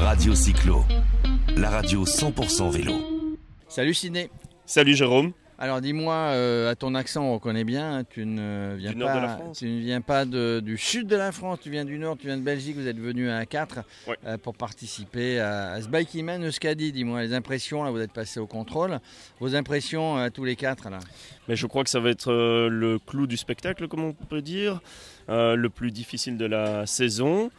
Radio Cyclo, la radio 100% vélo. Salut Ciné. Salut Jérôme. Alors dis-moi, euh, à ton accent on reconnaît bien, hein, tu ne viens Du pas, nord de la France. tu ne viens pas de- du sud de la France, tu viens du nord, tu viens de Belgique, vous êtes venu à A4 Ouais. euh, pour participer à, à ce Bikeman Euskadi. Dis-moi les impressions, là vous êtes passé au contrôle, vos impressions à tous les quatre là. Mais je crois que ça va être euh, le clou du spectacle, comme on peut dire, euh, le plus difficile de la saison.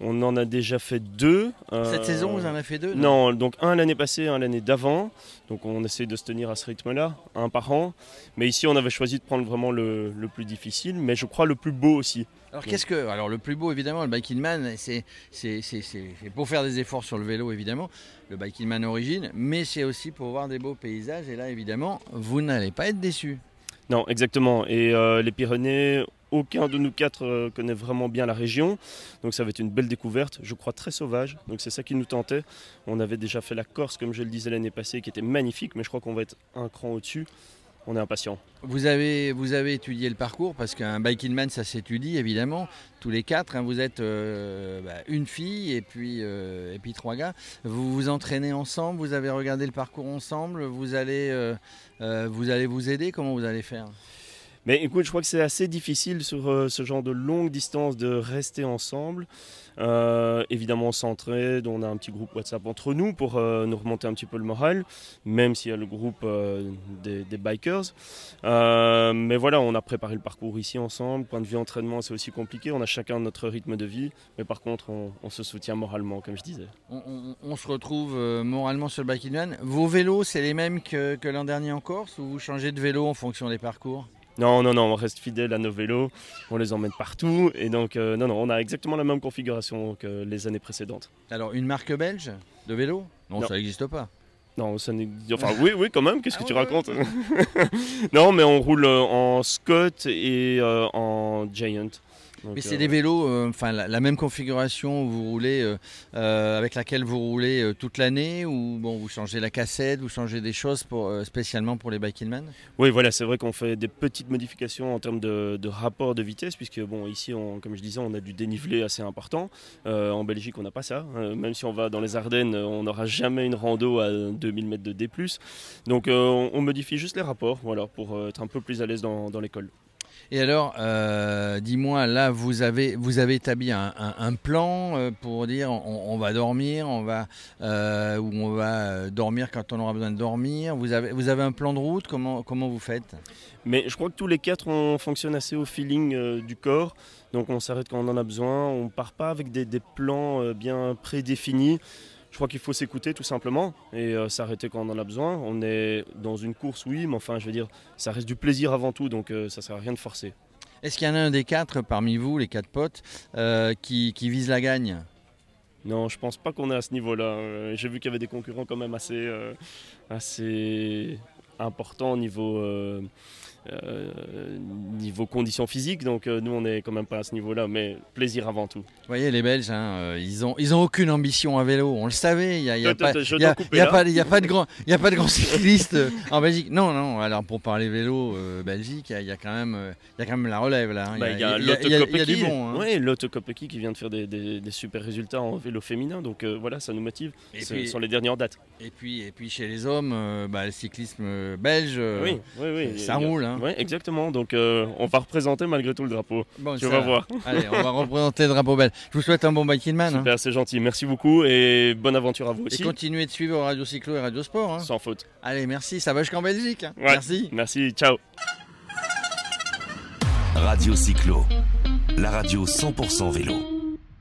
On en a déjà fait deux. euh, Cette saison vous en avez fait deux Non, donc un l'année passée, un l'année d'avant. Donc on essaie de se tenir à ce rythme-là, un par an. Mais ici, on avait choisi de prendre vraiment le, le plus difficile, mais je crois le plus beau aussi. Alors qu'est-ce que, alors le plus beau évidemment, le Biking Man, c'est c'est pour faire des efforts sur le vélo évidemment, le Biking Man origine, mais c'est aussi pour voir des beaux paysages et là évidemment vous n'allez pas être déçus. Non, exactement. Et euh, les Pyrénées, aucun de nous quatre euh, connaît vraiment bien la région. Donc ça va être une belle découverte, je crois très sauvage. Donc c'est ça qui nous tentait. On avait déjà fait la Corse, comme je le disais l'année passée, qui était magnifique, mais je crois qu'on va être un cran au-dessus. On est impatient. Vous avez, étudié le parcours parce qu'un Biking Man ça s'étudie évidemment, tous les quatre, hein, vous êtes euh, bah, une fille et puis, euh, et puis trois gars. Vous vous entraînez ensemble, vous avez regardé le parcours ensemble, vous allez, vous, allez vous aider, comment vous allez faire? Mais écoute, je crois que c'est assez difficile sur euh, ce genre de longue distance de rester ensemble. Euh, évidemment, on s'entraide, on a un petit groupe WhatsApp entre nous pour euh, nous remonter un petit peu le moral, même s'il y a le groupe euh, des, bikers. Mais voilà, on a préparé le parcours ici ensemble. Point de vue entraînement, c'est aussi compliqué. On a chacun notre rythme de vie, mais par contre, on, se soutient moralement, comme je disais. on, se retrouve moralement sur le Man. Vos vélos, c'est les mêmes que, que l'an dernier en Corse ou vous changez de vélo en fonction des parcours? Non, non, non, on reste fidèle à nos vélos, on les emmène partout, et donc, euh, non, non, on a exactement la même configuration que les années précédentes. Alors, une marque belge de vélo? Non, Non. ça n'existe pas. Non, ça n'existe- Enfin, oui, oui, quand même, qu'est-ce Ah que tu ouais, racontes Non, mais on roule euh, en Scott et euh, en Giant. Donc, Mais c'est euh, des vélos, euh, enfin la, la même configuration où vous roulez, euh, avec laquelle vous roulez toute l'année ou bon vous changez la cassette, vous changez des choses pour, spécialement pour les Biking Man? Oui, voilà, c'est vrai qu'on fait des petites modifications en termes de, de rapport de vitesse, puisque, bon, ici, on- comme je disais, on a du dénivelé assez important. En Belgique, on n'a pas ça. Euh, même si on va dans les Ardennes, on n'aura jamais une rando à 2000 mètres de D+. Donc, euh, on, modifie juste les rapports, voilà, pour être un peu plus à l'aise dans, dans l'école. Et alors, euh, dis-moi, là vous avez vous avez établi un, plan euh, pour dire on, va dormir, on va euh, ou on va dormir quand on aura besoin de dormir. Vous avez vous avez un plan de route Comment comment vous faites? Mais je crois que tous les quatre, on fonctionne assez au feeling du corps. Donc on s'arrête quand on en a besoin. On part pas avec des, plans bien prédéfinis. Je crois qu'il faut s'écouter tout simplement et euh, s'arrêter quand on en a besoin. On est dans une course, oui, mais enfin, je veux dire, ça reste du plaisir avant tout, donc euh, ça sert à rien de forcer. Est-ce qu'il y en a un des quatre parmi vous, les quatre potes, euh, qui, qui vise la gagne? Non, je pense pas qu'on est à ce niveau-là. J'ai vu qu'il y avait des concurrents quand même assez, assez importants au niveau, euh, euh, niveau conditions physiques. Donc euh, nous, on est quand même pas à ce niveau-là, mais plaisir avant tout. Vous voyez, les Belges, hein, euh, ils ont, ils ont aucune ambition à vélo. On le savait. Il n'y a, y a pas, de grand, il a pas de grands cyclistes euh, en Belgique. Non, non. Alors pour parler vélo, euh, Belgique, il y a- il y, a quand même, euh, il y a quand même la relève là. hein. Bah, Il y a y a- du bon. hein. Ouais, qui vient de faire des, des- des super résultats en vélo féminin. Donc euh, voilà, ça nous motive. Et puis- sont les dernières dates. Et puis, et puis chez les hommes, euh, bah, le cyclisme euh, belge, euh, oui, oui, oui. ça roule. hein. Ouais, exactement. Donc euh, on va représenter malgré tout le drapeau. Bon, Tu ça vas va. voir. Allez, on va représenter le drapeau belge. Je vous souhaite un bon biking man. hein. Super, c'est gentil. Merci beaucoup et bonne aventure à vous Et aussi. continuez de suivre Radio Cyclo et Radio Sport. hein. Sans faute. Allez, merci. Ça va jusqu'en Belgique. hein. Ouais. Merci. Merci. Ciao. Radio Cyclo, la radio 100% vélo.